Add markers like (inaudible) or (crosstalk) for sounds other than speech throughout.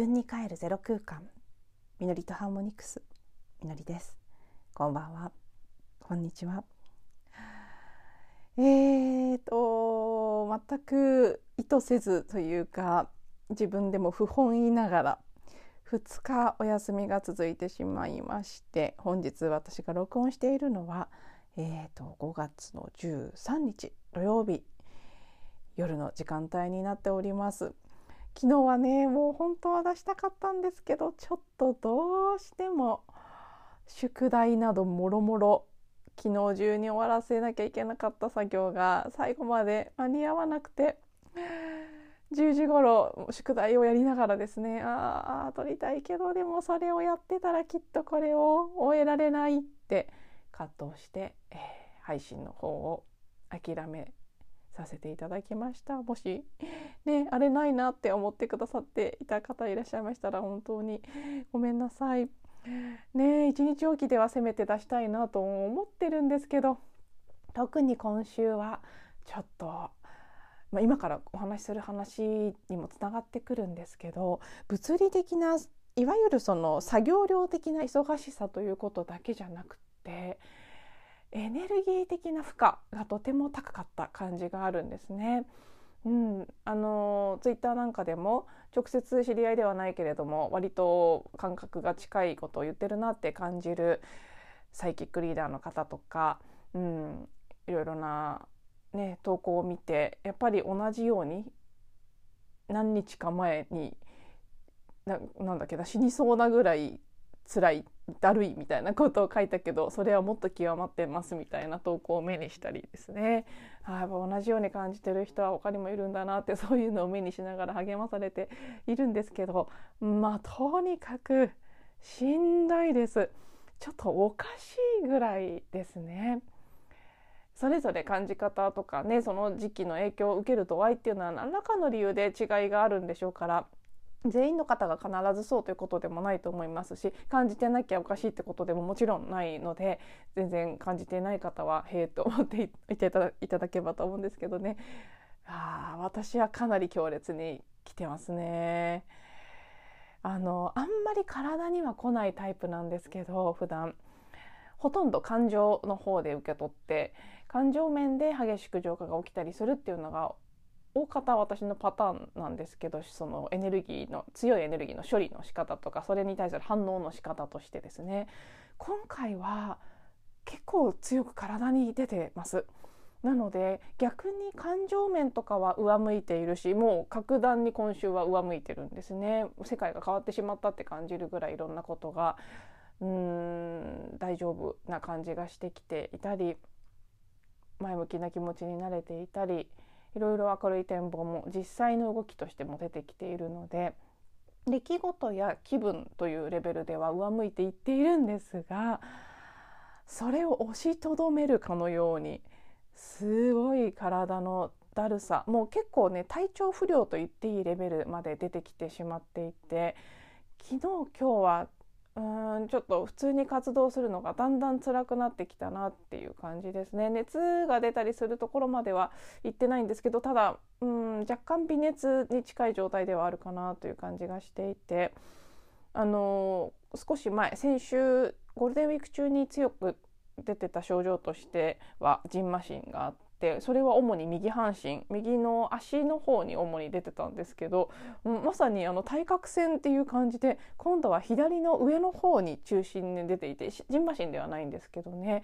分に帰るゼロ空間。みのりとハーモニクス。みのりです。こんばんは。こんにちは。えーと全く意図せずというか自分でも不本意ながら2日お休みが続いてしまいまして本日私が録音しているのは、えーと、5月の13日土曜日夜の時間帯になっております。昨日はねもう本当は出したかったんですけどちょっとどうしても宿題などもろもろ昨日中に終わらせなきゃいけなかった作業が最後まで間に合わなくて10時頃宿題をやりながらですねああ撮りたいけどでもそれをやってたらきっとこれを終えられないって葛藤して、えー、配信の方を諦めさせていただきました。もしねあれないなって思ってくださっていた方いらっしゃいましたら本当にごめんなさい。ね一日おきではせめて出したいなと思ってるんですけど特に今週はちょっと、まあ、今からお話しする話にもつながってくるんですけど物理的ないわゆるその作業量的な忙しさということだけじゃなくってエネルギー的な負荷がとても高かった感じがあるんですね。うん、あのツイッターなんかでも直接知り合いではないけれども割と感覚が近いことを言ってるなって感じるサイキックリーダーの方とか、うん、いろいろな、ね、投稿を見てやっぱり同じように何日か前にななんだっけな死にそうなぐらい辛いだるいみたいなことを書いたけどそれはもっと極まってますみたいな投稿を目にしたりですね。あやっぱ同じように感じてる人は他にもいるんだなって (laughs) そういうのを目にしながら励まされているんですけど。まあとにかくしんどいです。ちょっとおかしいぐらいですね。それぞれ感じ方とかねその時期の影響を受ける度合いっていうのは何らかの理由で違いがあるんでしょうから。全員の方が必ずそうということでもないと思いますし感じてなきゃおかしいってことでももちろんないので全然感じてない方はへえと思 (laughs) っていていただければと思うんですけどね (laughs) あ私はかなり強烈に来てますね。あのあんまり体には来ないタイプなんですけど普段ほとんど感情の方で受け取って感情面で激しく浄化が起きたりするっていうのが大方私のパターンなんですけどそのエネルギーの強いエネルギーの処理の仕方とかそれに対する反応の仕方としてですね今回は結構強く体に出てます。なので逆に感情面とかは上向いているしもう格段に今週は上向いてるんですね世界が変わってしまったって感じるぐらいいろんなことがうーん大丈夫な感じがしてきていたり前向きな気持ちになれていたりいろいろ明るい展望も実際の動きとしても出てきているので出来事や気分というレベルでは上向いていっているんですがそれを押しとどめるかのようにすごい体のだるさもう結構ね体調不良と言っていいレベルまで出てきてしまっていて昨日今日はうんちょっと普通に活動するのがだんだん辛くなってきたなっていう感じですね。熱が出たりするところまでは行ってないんですけどただうん若干微熱に近い状態ではあるかなという感じがしていてあの少し前先週ゴールデンウィーク中に強く出てた症状としてはジンマシンがあって。それは主に右半身右の足の方に主に出てたんですけどまさにあの対角線っていう感じで今度は左の上の方に中心に出ていてジンマシンではないんですけどね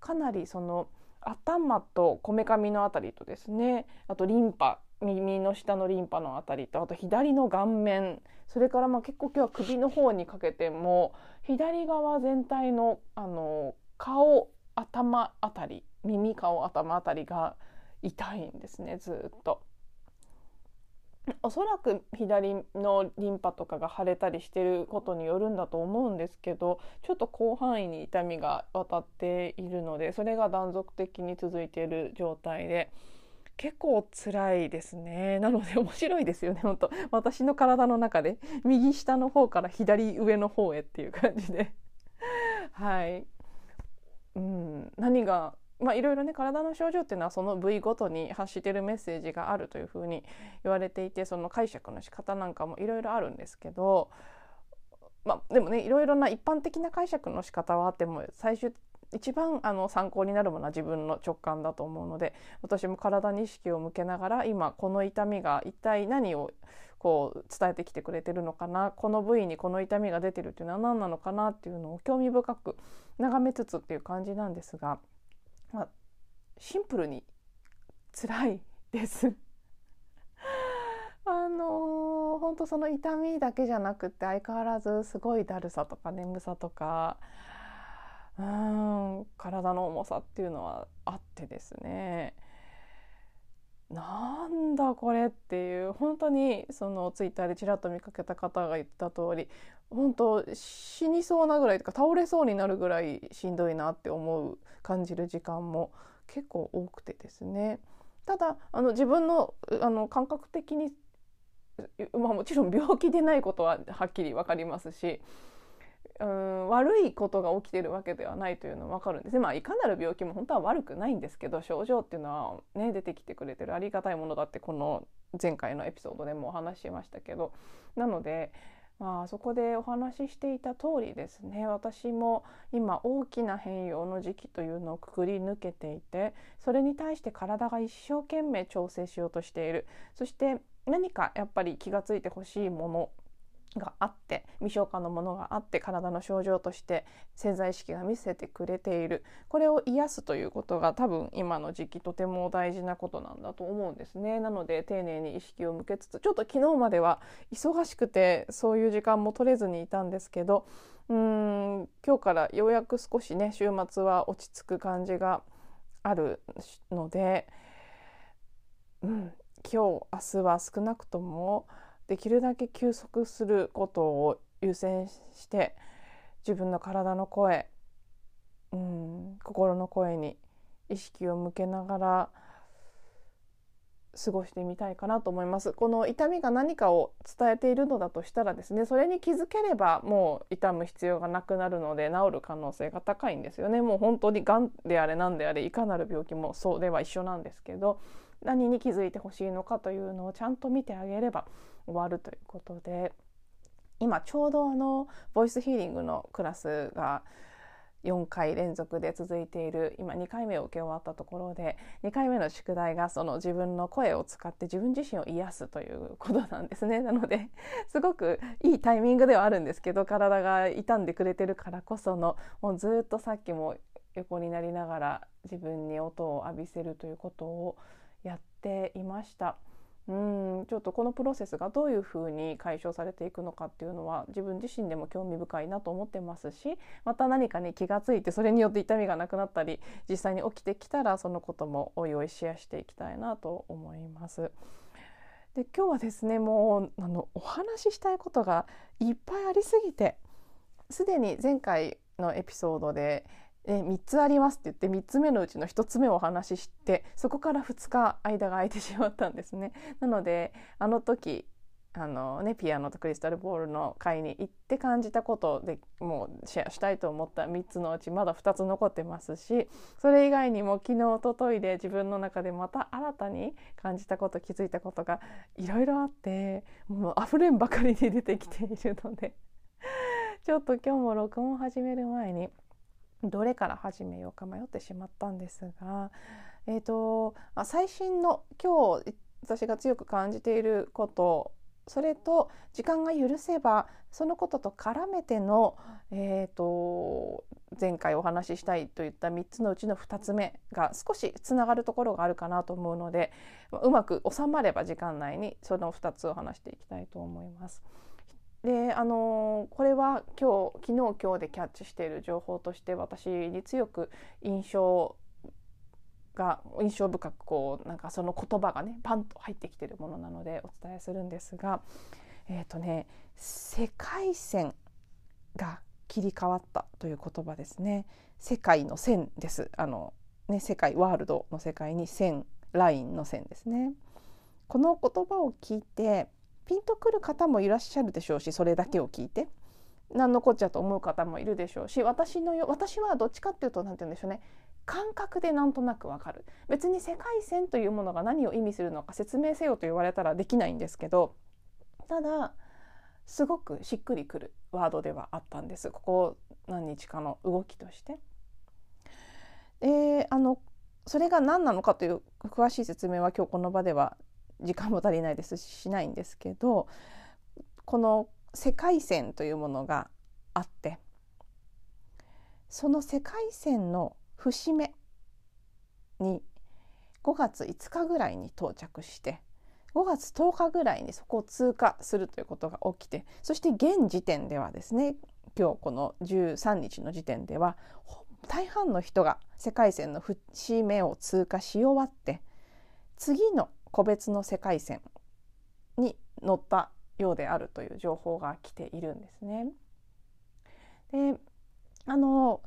かなりその頭とこめかみの辺りとですねあとリンパ耳の下のリンパの辺りとあと左の顔面それからまあ結構今日は首の方にかけても左側全体のあの顔頭あたり耳顔頭あたりが痛いんですねずっと。おそらく左のリンパとかが腫れたりしてることによるんだと思うんですけどちょっと広範囲に痛みが渡っているのでそれが断続的に続いている状態で結構辛いですね。なので面白いですよね本当。私の体の中で右下の方から左上の方へっていう感じで。はい。うん、何がまあいろいろね体の症状っていうのはその部位ごとに発してるメッセージがあるというふうに言われていてその解釈の仕方なんかもいろいろあるんですけど、まあ、でもねいろいろな一般的な解釈の仕方はあっても最終一番あの参考になるものは自分の直感だと思うので私も体に意識を向けながら今この痛みが一体何をこう伝えてきてくれてるのかなこの部位にこの痛みが出てるっていうのは何なのかなっていうのを興味深く眺めつつっていう感じなんですが、まあ、シンプルに辛いです。(laughs) あのー、本当その痛みだけじゃなくて相変わらずすごいだるさとか眠さとかうん体の重さっていうのはあってですね。なんだこれっていう本当にそのツイッターでちらっと見かけた方が言った通り本当死にそうなぐらいとか倒れそうになるぐらいしんどいなって思う感じる時間も結構多くてですね。ただあの自分のあの感覚的に、まあ、もちろん病気でないことははっきり分かりますしうん悪いことが起きてるわけではないというのは分かるんですね。まあいかなる病気も本当は悪くないんですけど症状っていうのはね出てきてくれてるありがたいものだってこの前回のエピソードでもお話ししましたけど。なのでまあそこでお話ししていた通りですね。私も今大きな変容の時期というのをくくり抜けていてそれに対して体が一生懸命調整しようとしている。そして何かやっぱり気が付いてほしいものがあって未消化のものがあって体の症状として潜在意識が見せてくれている。これを癒すということが多分今の時期とても大事なことなんだと思うんですね。なので丁寧に意識を向けつつちょっと昨日までは忙しくてそういう時間も取れずにいたんですけどうん今日からようやく少しね週末は落ち着く感じがあるので、うん、今日明日は少なくともできるだけ休息することを優先して自分の体の声、うん、心の声に意識を向けながら過ごしてみたいかなと思います。この痛みが何かを伝えているのだとしたらですねそれに気づければもう痛む必要がなくなるので治る可能性が高いんですよね。もう本当にがんであれ何であれいかなる病気もそうでは一緒なんですけど何に気づいてほしいのかというのをちゃんと見てあげれば終わるということで今ちょうどあのボイスヒーリングのクラスが4回連続で続いている今2回目を受け終わったところで2回目の宿題がその自分の声を使って自分自身を癒すということなんですね。なのですごくいいタイミングではあるんですけど体が傷んでくれてるからこそのもうずっとさっきも横になりながら自分に音を浴びせるということをやっていました。うんちょっとこのプロセスがどういうふうに解消されていくのかっていうのは自分自身でも興味深いなと思ってますしまた何かに気が付いてそれによって痛みがなくなったり実際に起きてきたらそのこともおいおいシェアしていきたいなと思います。で今日はですねもうあのお話ししたいことがいっぱいありすぎてすでに前回のエピソードでえ3つありますって言って3つ目のうちの1つ目をお話ししてそこから2日間が空いてしまったんですね。なのであの時あのね、ピアノとクリスタルボールの会に行って感じたことでもうシェアしたいと思った3つのうちまだ2つ残ってますしそれ以外にも昨日おとといで自分の中でまた新たに感じたこと気づいたことがいろいろあってもう溢れんばかりに出てきているのでちょっと今日も録音始める前にどれから始めようか迷ってしまったんですが、えーと、最新の今日私が強く感じていることそれと時間が許せばそのことと絡めての、えーと、前回お話ししたいといった3つのうちの2つ目が少しつながるところがあるかなと思うのでうまく収まれば時間内にその2つを話していきたいと思います。であのこれは今日昨日今日でキャッチしている情報として私に強く印象が印象深くこうなんかその言葉がねパンと入ってきているものなのでお伝えするんですがえっ、ー、とね世界線が切り替わったという言葉ですね。世界の線です。あのね世界ワールドの世界に線ラインの線ですね。この言葉を聞いてピンとくる方もいらっしゃるでしょうしそれだけを聞いて。何のこっちゃと思う方もいるでしょうし私のよ私はどっちかっていうと何て言うんでしょうね。感覚でなんとなくわかる。別に世界線というものが何を意味するのか説明せよと言われたらできないんですけどただすごくしっくりくるワードではあったんです。ここ何日かの動きとして。であのそれが何なのかという詳しい説明は今日この場では時間も足りないですししないんですけどこの世界線というものがあってその世界線の節目に5月5日ぐらいに到着して5月10日ぐらいにそこを通過するということが起きてそして現時点ではですね今日この13日の時点では大半の人が世界線の節目を通過し終わって次の個別の世界線に乗ったようであるという情報が来ているんですね。であの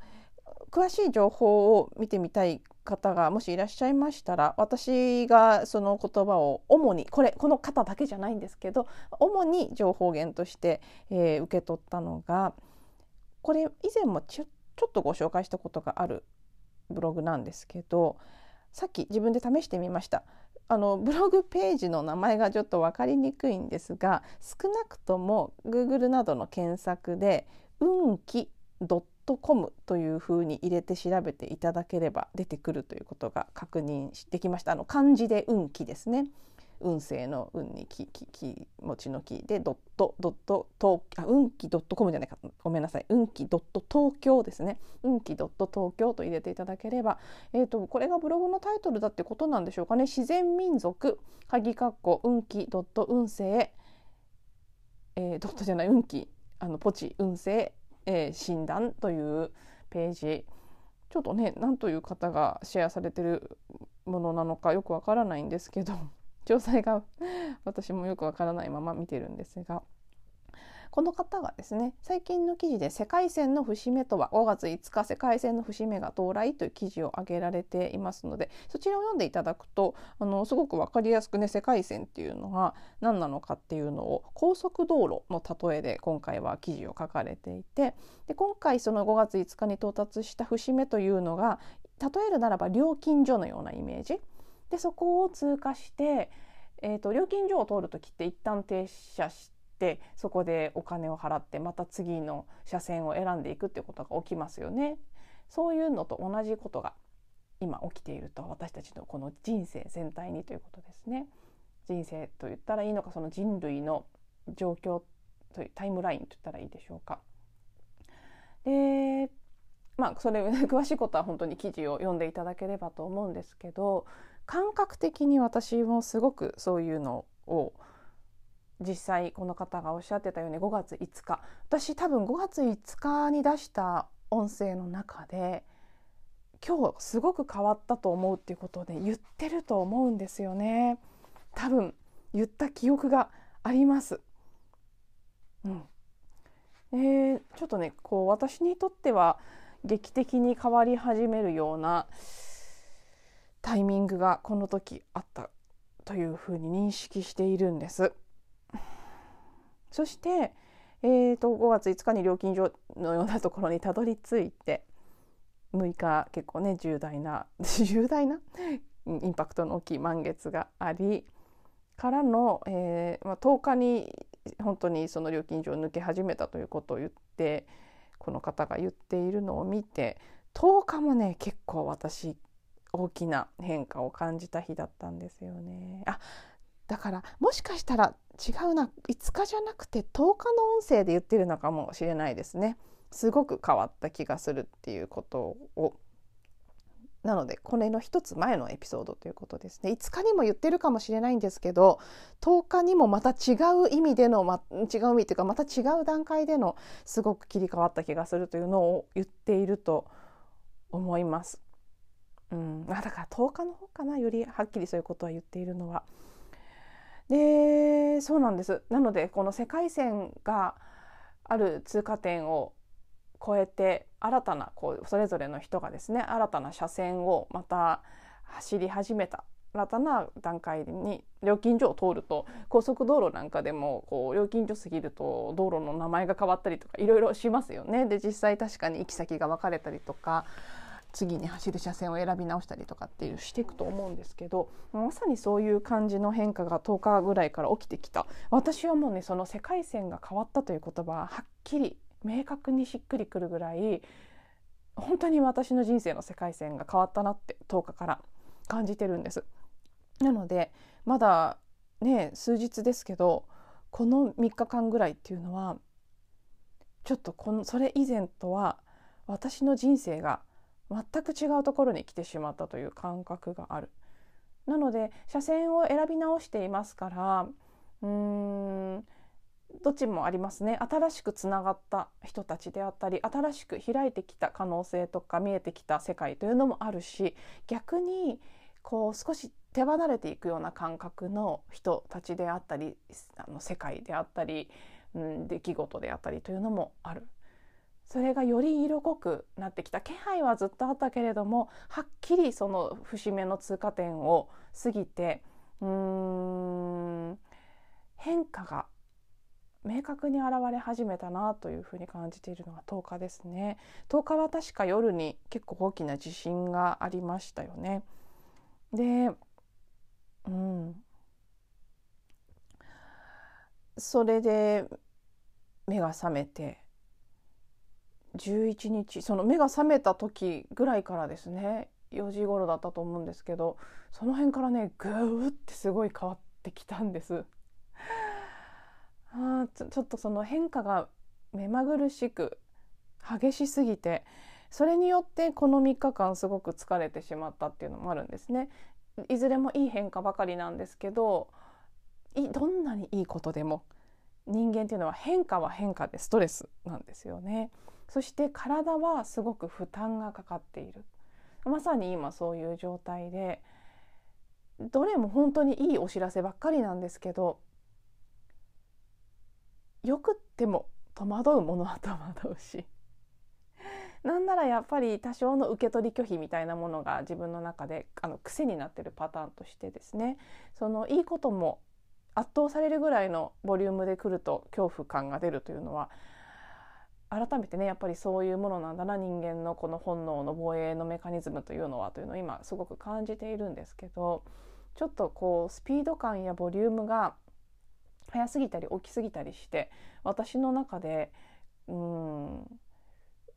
詳しい情報を見てみたい方がもしいらっしゃいましたら私がその言葉を主にこれこの方だけじゃないんですけど主に情報源として、えー、受け取ったのがこれ以前もちちょっとご紹介したことがあるブログなんですけどさっき自分で試してみましたあのブログページの名前がちょっと分かりにくいんですが少なくとも Google などの検索で「運気 .com」というふうに入れて調べていただければ出てくるということが確認できましたあの漢字で運気ですね。運勢の運に気気気持ちの気でドットドット東あ運気ドットコムじゃないか。ごめんなさい運気ドット東京ですね。運気ドット東京と入れていただければ、えーと、これがブログのタイトルだってことなんでしょうかね。自然民族鍵括弧運気ドット運勢、えー、ドットじゃない運気あのポチ運勢、えー、診断というページ。ちょっとね何という方がシェアされてるものなのかよくわからないんですけど。詳細が (laughs) 私もよくわからないまま見てるんですがこの方がですね最近の記事で「世界線の節目とは5月5日世界線の節目が到来」という記事を挙げられていますのでそちらを読んでいただくとあのすごく分かりやすくね世界線っていうのが何なのかっていうのを高速道路の例えで今回は記事を書かれていてで今回その5月5日に到達した節目というのが例えるならば料金所のようなイメージ。でそこを通過して、えーと、料金所を通る時って一旦停車してそこでお金を払ってまた次の車線を選んでいくっていうことが起きますよね。そういうのと同じことが今起きていると私たちのこの人生全体にということですね。人生と言ったらいいのかその人類の状況というタイムラインと言ったらいいでしょうか。でまあそれ (laughs) 詳しいことは本当に記事を読んでいただければと思うんですけど感覚的に私もすごくそういうのを実際この方がおっしゃってたように5月5日。私多分5月5日に出した音声の中で今日すごく変わったと思うっていうことで言ってると思うんですよね。多分言った記憶があります。うん。えー、ちょっとねこう私にとっては劇的に変わり始めるようなタイミングがこの時あったというふうに認識しているんです。(laughs) そして、えーと、5月5日に料金所のようなところにたどり着いて6日結構ね重大な (laughs) 重大な？インパクトの大きい満月がありからの、えーまあ、10日に本当にその料金所を抜け始めたということを言ってこの方が言っているのを見て10日もね結構私大きな変化を感じた日だったんですよね。あだからもしかしたら違うな5日じゃなくて10日の音声で言ってるのかもしれないですね。すごく変わった気がするっていうことをなのでこれの一つ前のエピソードということですね5日にも言ってるかもしれないんですけど10日にもまた違う意味での、ま、違う意味というかまた違う段階でのすごく切り替わった気がするというのを言っていると思います。うん、あだから10日の方かなよりはっきりそういうことは言っているのは。でそうなんですなのでこの世界線がある通過点を超えて新たなこうそれぞれの人がですね新たな車線をまた走り始めた新たな段階に料金所を通ると高速道路なんかでもこう料金所過ぎると道路の名前が変わったりとかいろいろしますよね。で実際確かに行き先が分かれたりとか次に走る車線を選び直したりとかっていうしていくと思うんですけどまさにそういう感じの変化が10日ぐらいから起きてきた私はもうねその世界線が変わったという言葉ははっきり明確にしっくりくるぐらい本当に私の人生の世界線が変わったなって10日から感じてるんです。なのでまだね数日ですけどこの3日間ぐらいっていうのはちょっとこのそれ以前とは私の人生が全く違うところに来てしまったという感覚がある。なので車線を選び直していますからうーんどっちもありますね新しくつながった人たちであったり新しく開いてきた可能性とか見えてきた世界というのもあるし逆にこう少し手離れていくような感覚の人たちであったりあの世界であったり、うん、出来事であったりというのもある。それがより色濃くなってきた。気配はずっとあったけれどもはっきりその節目の通過点を過ぎてうーん変化が明確に現れ始めたなというふうに感じているのが10日ですね。10日は確か夜に結構大きな地震がありましたよね。でうん。それで目が覚めて11日その目が覚めた時ぐらいからですね4時頃だったと思うんですけどその辺からねグーってすごい変わってきたんです。あちょちょっとその変化が目まぐるしく激しすぎてそれによってこの3日間すごく疲れてしまったっていうのもあるんですね。いずれもいい変化ばかりなんですけどどんなにいいことでも人間っていうのは変化は変化でストレスなんですよね。そして体はすごく負担がかかっている。まさに今そういう状態でどれも本当にいいお知らせばっかりなんですけどよくっても戸惑うものは戸惑うしなんならやっぱり多少の受け取り拒否みたいなものが自分の中であの癖になってるパターンとしてですねそのいいことも圧倒されるぐらいのボリュームで来ると恐怖感が出るというのは改めてねやっぱりそういうものなんだな人間のこの本能の防衛のメカニズムというのはというのを今すごく感じているんですけどちょっとこうスピード感やボリュームが早すぎたり大きすぎたりして私の中でうん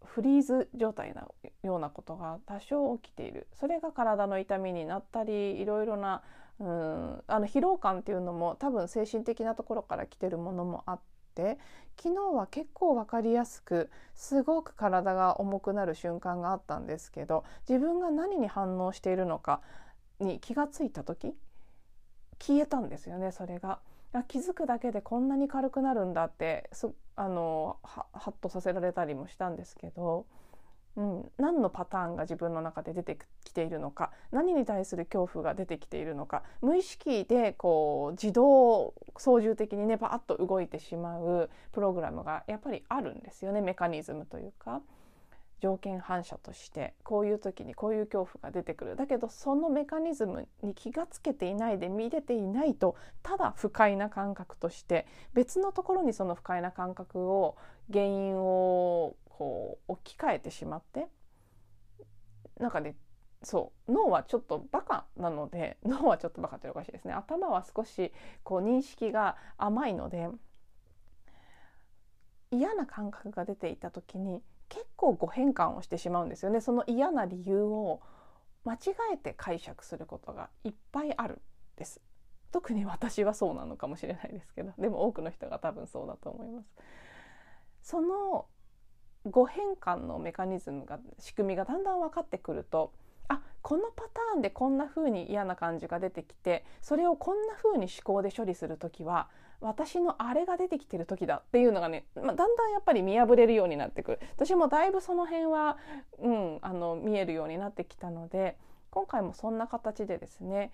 フリーズ状態なようなことが多少起きている。それが体の痛みになったりいろいろなうんあの疲労感っていうのも多分精神的なところから来てるものもあって昨日は結構分かりやすくすごく体が重くなる瞬間があったんですけど自分が何に反応しているのかに気がついた時消えたんですよねそれが。気づくだけでこんなに軽くなるんだってあのははっとさせられたりもしたんですけど、うん、何のパターンが自分の中で出てきているのか何に対する恐怖が出てきているのか無意識でこう自動操縦的にねバーッと動いてしまうプログラムがやっぱりあるんですよねメカニズムというか。条件反射としてこういう時にこういう恐怖が出てくるだけどそのメカニズムに気がつけていないで見れていないとただ不快な感覚として別のところにその不快な感覚を原因をこう置き換えてしまってなんかねそう脳はちょっとバカなので (laughs) 脳はちょっとバカっておかしいですね。頭は少しこう認識が甘いので嫌な感覚が出ていた時に結構誤変換をしてしまうんですよね。その嫌な理由を間違えて解釈することがいっぱいあるです。特に私はそうなのかもしれないですけどでも多くの人が多分そうだと思います。その誤変換のメカニズムが仕組みがだんだん分かってくるとあこのパターンでこんな風に嫌な感じが出てきてそれをこんな風に思考で処理する時は私のあれが出てきてる時だっていうのがね、まあ、だんだんやっぱり見破れるようになってくる。私もだいぶその辺は、うん、あの見えるようになってきたので今回もそんな形でですね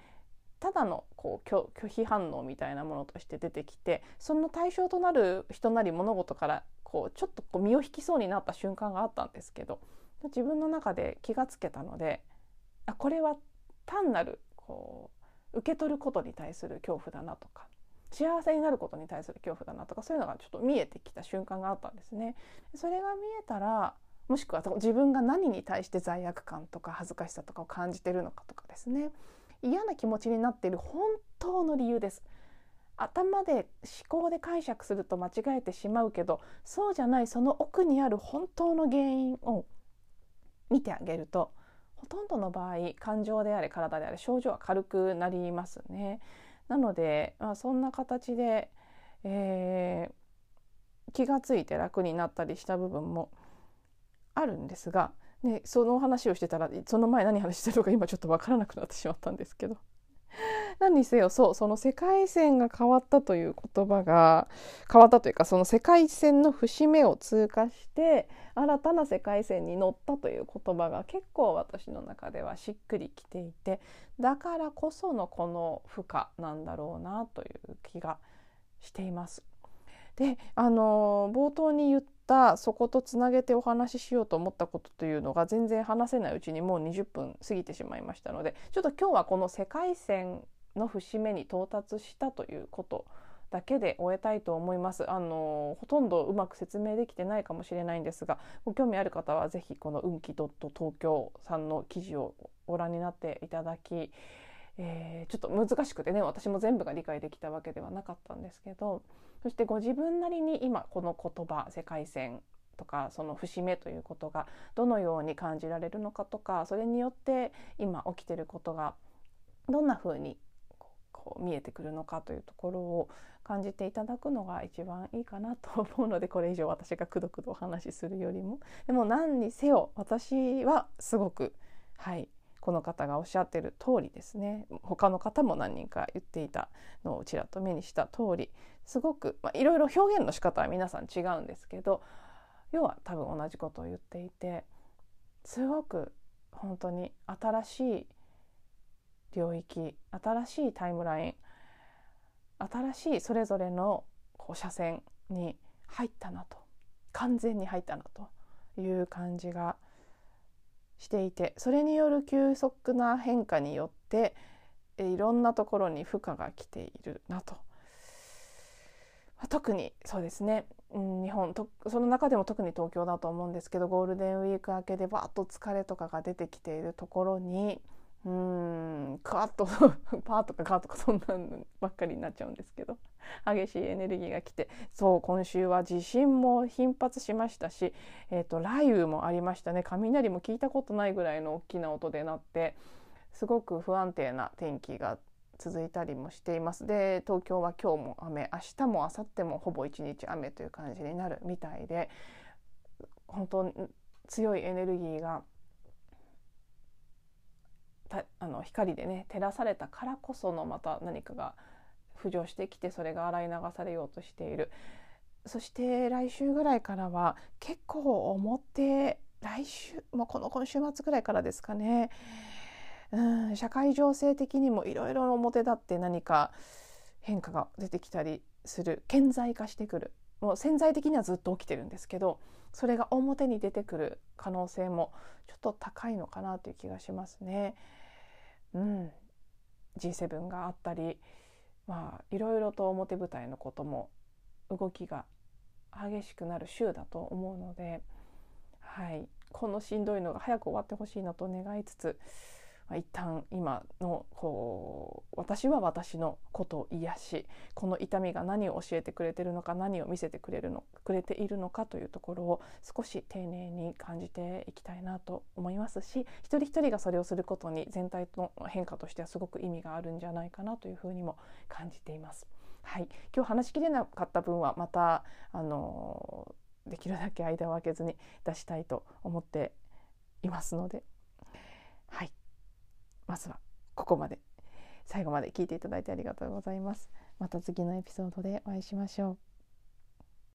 ただのこう拒否反応みたいなものとして出てきてその対象となる人なり物事からこうちょっとこう身を引きそうになった瞬間があったんですけど自分の中で気がつけたのであこれは単なるこう受け取ることに対する恐怖だなとか幸せになることに対する恐怖だなとかそういうのがちょっと見えてきた瞬間があったんですね。それが見えたらもしくは自分が何に対して罪悪感とか恥ずかしさとかを感じてるのかとかですね嫌な気持ちになっている本当の理由です頭で思考で解釈すると間違えてしまうけどそうじゃないその奥にある本当の原因を見てあげるとほとんどの場合感情であれ体であれ症状は軽くなりますね。なので、まあ、そんな形で、えー、気が付いて楽になったりした部分もあるんですが、ね、その話をしてたらその前何話してるのか今ちょっと分からなくなってしまったんですけど何にせよそうその世界線が変わったという言葉が変わったというかその世界線の節目を通過して新たな世界線に乗ったという言葉が結構私の中ではしっくりきていてだからこそのこの負荷なんだろうなという気がしています。であの冒頭に言ったそことつなげてお話ししようと思ったことというのが全然話せないうちにもう20分過ぎてしまいましたのでちょっと今日はこの世界線の節目に到達したということだけで終えたいと思います。あのほとんどうまく説明できてないかもしれないんですがご興味ある方は是非この運気東京さんの記事をご覧になっていただき、えー、ちょっと難しくてね私も全部が理解できたわけではなかったんですけどそしてご自分なりに今この言葉世界線とかその節目ということがどのように感じられるのかとかそれによって今起きてることがどんな風にこう見えてくるのかというところを感じていただくのが一番いいかなと思うのでこれ以上私がくどくどお話しするよりも。でも何にせよ私はすごくはいこの方がおっしゃってる通りですね。他の方も何人か言っていたのをちらっと目にした通りすごく、まあ、いろいろ表現の仕方は皆さん違うんですけど要は多分同じことを言っていてすごく本当に新しい領域新しいタイムライン新しいそれぞれのこう車線に入ったなと完全に入ったなという感じがしていてそれによる急速な変化によっていろんなところに負荷が来ているなと。特にそうですね、日本とその中でも特に東京だと思うんですけどゴールデンウィーク明けでバーッと疲れとかが出てきているところにうんカーッと (laughs) パーとかカーとかそんなんばっかりになっちゃうんですけど。激しいエネルギーが来てそう今週は地震も頻発しましたし、えーと、雷雨もありましたね。雷も聞いたことないぐらいの大きな音で鳴ってすごく不安定な天気が続いたりもしています。で東京は今日も雨明日も明後日もほぼ一日雨という感じになるみたいで本当に強いエネルギーがあの光でね照らされたからこそのまた何かが浮上してきてそれが洗い流されようとしている。そして来週ぐらいからは結構表来週もうこの今週末ぐらいからですかね。うん社会情勢的にもいろいろ表立って何か変化が出てきたりする顕在化してくる。もう潜在的にはずっと起きてるんですけどそれが表に出てくる可能性もちょっと高いのかなという気がしますね。うん、G7 があったりまあいろいろと表舞台のことも動きが激しくなる週だと思うので、はい、このしんどいのが早く終わってほしいなと願いつつまあ、一旦今のこう私は私のことを癒しこの痛みが何を教えてくれてるのか何を見せてくれるのくれているのかというところを少し丁寧に感じていきたいなと思いますし一人一人がそれをすることに全体の変化としてはすごく意味があるんじゃないかなというふうにも感じています。はい、今日話しきれなかった分はまたあのできるだけ間を空けずに出したいと思っていますので。はいまずはここまで最後まで聞いていただいてありがとうございます。また次のエピソードでお会いしましょう。